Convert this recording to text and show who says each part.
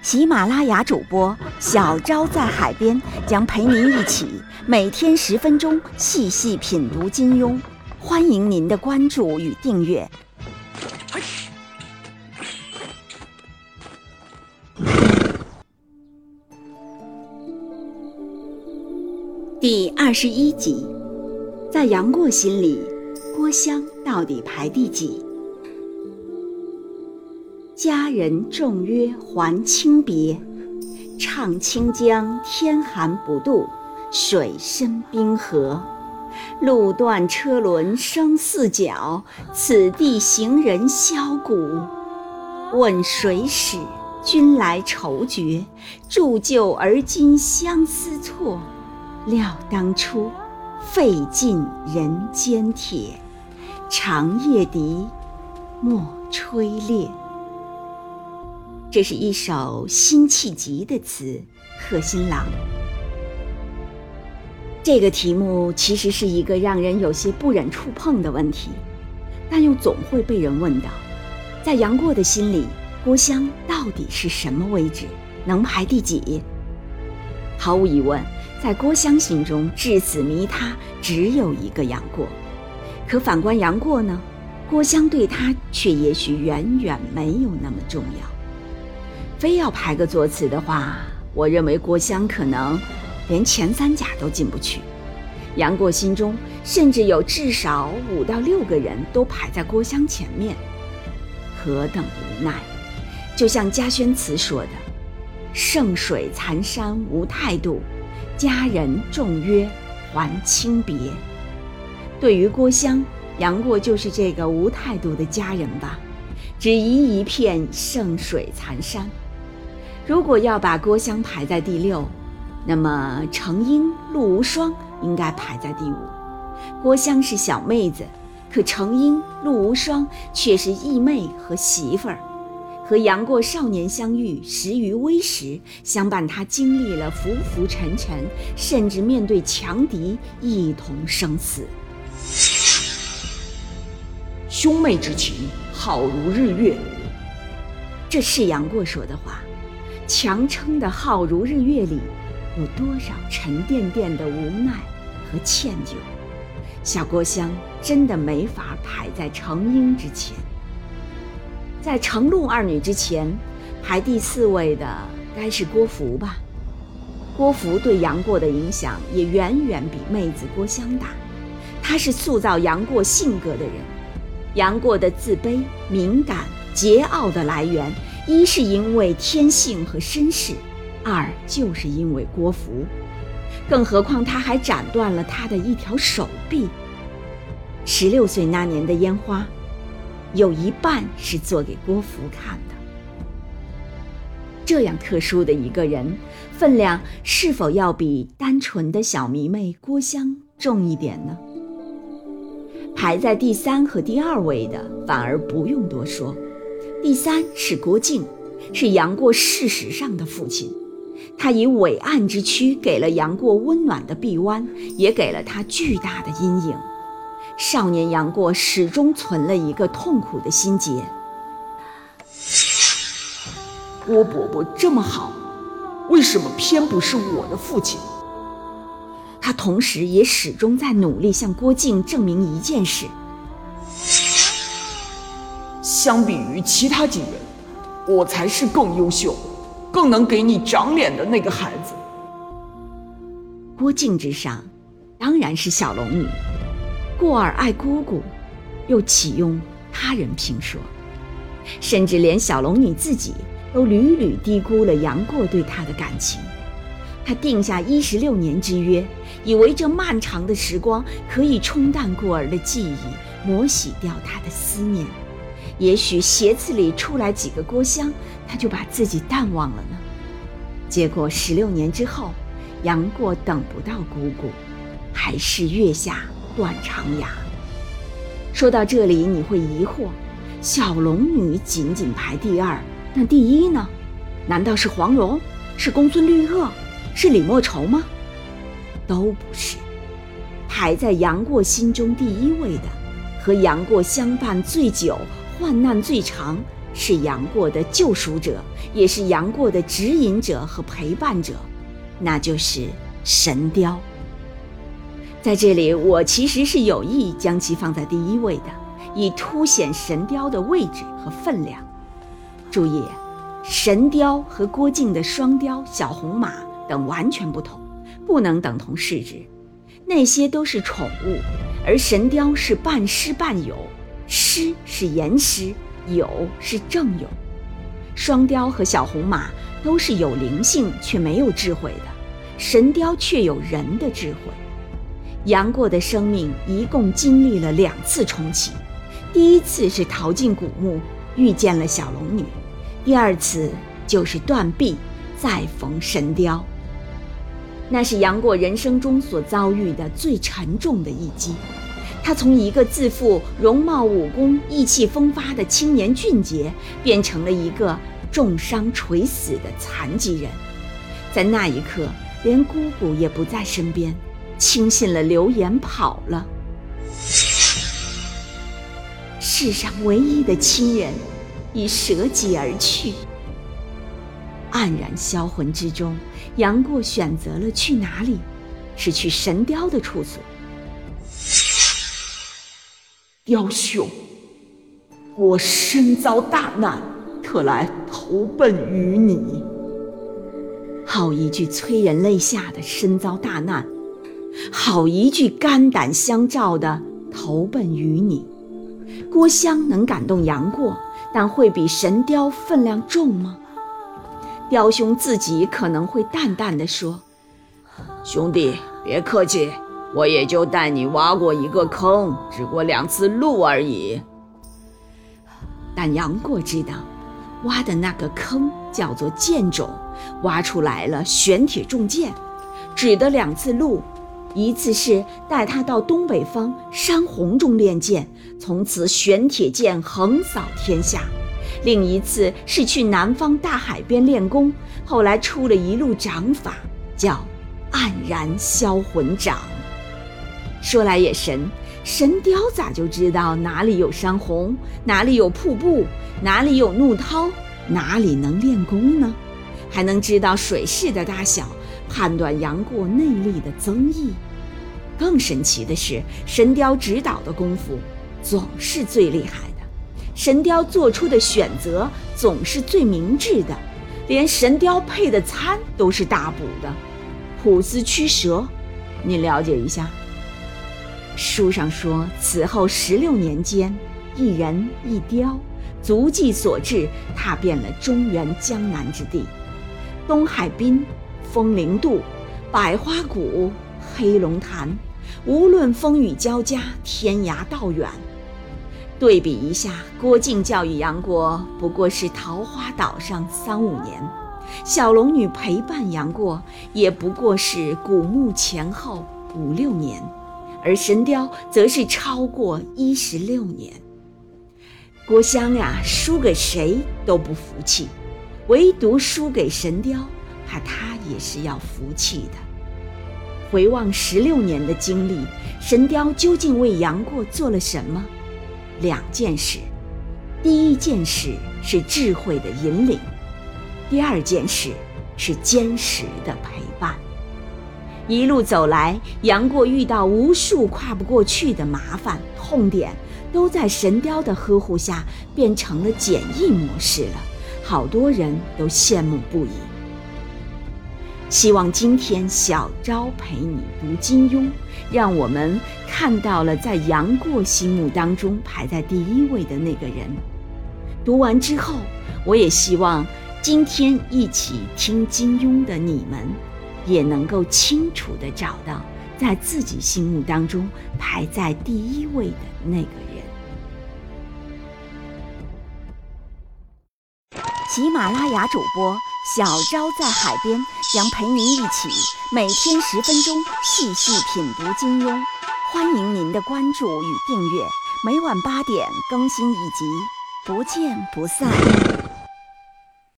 Speaker 1: 喜马拉雅主播小昭在海边将陪您一起每天十分钟细细品读金庸，欢迎您的关注与订阅。第二十一集，在杨过心里，郭襄到底排第几？佳人重约还轻别，唱清江天寒不渡，水深冰河。路断车轮声四角，此地行人箫鼓。问谁使君来愁绝？铸就而今相思错。料当初，费尽人间铁，长夜笛，莫吹裂。这是一首辛弃疾的词，《贺新郎》。这个题目其实是一个让人有些不忍触碰的问题，但又总会被人问到：在杨过的心里，郭襄到底是什么位置？能排第几？毫无疑问。在郭襄心中，至死迷他只有一个杨过。可反观杨过呢？郭襄对他却也许远远没有那么重要。非要排个座次的话，我认为郭襄可能连前三甲都进不去。杨过心中甚至有至少五到六个人都排在郭襄前面，何等无奈！就像家轩词说的：“圣水残山无态度。”佳人重约还轻别。对于郭襄，杨过就是这个无态度的佳人吧，只宜一片圣水残山。如果要把郭襄排在第六，那么程英、陆无双应该排在第五。郭襄是小妹子，可程英、陆无双却是义妹和媳妇儿。和杨过少年相遇，时于微时，相伴他经历了浮浮沉沉，甚至面对强敌一同生死。
Speaker 2: 兄妹之情，好如日月。
Speaker 1: 这是杨过说的话。强撑的好如日月里，有多少沉甸甸的无奈和歉疚？小郭襄真的没法排在程婴之前。在程璐二女之前，排第四位的该是郭芙吧？郭芙对杨过的影响也远远比妹子郭襄大。她是塑造杨过性格的人。杨过的自卑、敏感、桀骜的来源，一是因为天性和身世，二就是因为郭芙。更何况他还斩断了他的一条手臂。十六岁那年的烟花。有一半是做给郭芙看的。这样特殊的一个人，分量是否要比单纯的小迷妹郭襄重一点呢？排在第三和第二位的，反而不用多说。第三是郭靖，是杨过事实上的父亲，他以伟岸之躯给了杨过温暖的臂弯，也给了他巨大的阴影。少年杨过始终存了一个痛苦的心结：
Speaker 2: 郭伯伯这么好，为什么偏不是我的父亲？
Speaker 1: 他同时也始终在努力向郭靖证明一件事：
Speaker 2: 相比于其他几人，我才是更优秀、更能给你长脸的那个孩子。
Speaker 1: 郭靖之上，当然是小龙女。过儿爱姑姑，又岂用他人评说？甚至连小龙女自己都屡屡低估了杨过对她的感情。他定下一十六年之约，以为这漫长的时光可以冲淡过儿的记忆，磨洗掉他的思念。也许斜刺里出来几个郭襄，他就把自己淡忘了呢？结果十六年之后，杨过等不到姑姑，还是月下断肠崖。说到这里，你会疑惑：小龙女仅仅排第二，那第一呢？难道是黄蓉？是公孙绿萼？是李莫愁吗？都不是。排在杨过心中第一位的，和杨过相伴最久、患难最长，是杨过的救赎者，也是杨过的指引者和陪伴者，那就是神雕。在这里，我其实是有意将其放在第一位的，以凸显神雕的位置和分量。注意，神雕和郭靖的双雕、小红马等完全不同，不能等同视之。那些都是宠物，而神雕是半师半友，狮是言狮，有是正有。双雕和小红马都是有灵性却没有智慧的，神雕却有人的智慧。杨过的生命一共经历了两次重启，第一次是逃进古墓遇见了小龙女，第二次就是断臂再逢神雕。那是杨过人生中所遭遇的最沉重的一击，他从一个自负、容貌、武功、意气风发的青年俊杰，变成了一个重伤垂死的残疾人。在那一刻，连姑姑也不在身边，轻信了流言跑了。世上唯一的亲人，已舍己而去。黯然销魂之中，杨过选择了去哪里？是去神雕的处所。
Speaker 2: 雕兄，我身遭大难，特来投奔于你。
Speaker 1: 好一句催人泪下的身遭大难，好一句肝胆相照的投奔于你。郭襄能感动杨过，但会比神雕分量重吗？雕兄自己可能会淡淡的说：“
Speaker 2: 兄弟，别客气，我也就带你挖过一个坑，只过两次路而已。”
Speaker 1: 但杨过知道，挖的那个坑叫做剑冢，挖出来了玄铁重剑，指的两次路，一次是带他到东北方山洪中练剑，从此玄铁剑横扫天下。另一次是去南方大海边练功，后来出了一路掌法，叫“黯然销魂掌”。说来也神，神雕咋就知道哪里有山洪，哪里有瀑布，哪里有怒涛，哪里能练功呢？还能知道水势的大小，判断杨过内力的增益。更神奇的是，神雕指导的功夫总是最厉害的。神雕做出的选择总是最明智的，连神雕配的餐都是大补的，脯丝驱蛇，你了解一下。书上说，此后十六年间，一人一雕，足迹所至，踏遍了中原江南之地，东海滨、风陵渡、百花谷、黑龙潭，无论风雨交加，天涯道远。对比一下，郭靖教育杨过不过是桃花岛上三五年，小龙女陪伴杨过也不过是古墓前后五六年，而神雕则是超过一十六年。郭襄呀，输给谁都不服气，唯独输给神雕，怕他也是要服气的。回望十六年的经历，神雕究竟为杨过做了什么？两件事，第一件事是智慧的引领，第二件事是坚实的陪伴。一路走来，杨过遇到无数跨不过去的麻烦痛点，都在神雕的呵护下变成了简易模式了，好多人都羡慕不已。希望今天小昭陪你读金庸，让我们看到了在杨过心目当中排在第一位的那个人。读完之后，我也希望今天一起听金庸的你们，也能够清楚地找到在自己心目当中排在第一位的那个人。喜马拉雅主播小昭在海边将陪您一起每天十分钟细细品读金庸，欢迎您的关注与订阅，每晚八点更新一集，不见不散。